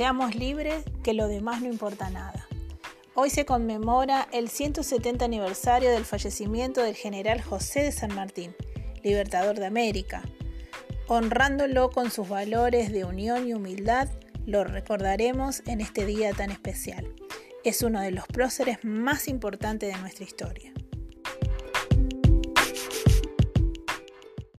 Seamos libres, que lo demás no importa nada. Hoy se conmemora el 170 aniversario del fallecimiento del general José de San Martín, libertador de América. Honrándolo con sus valores de unión y humildad, lo recordaremos en este día tan especial. Es uno de los próceres más importantes de nuestra historia.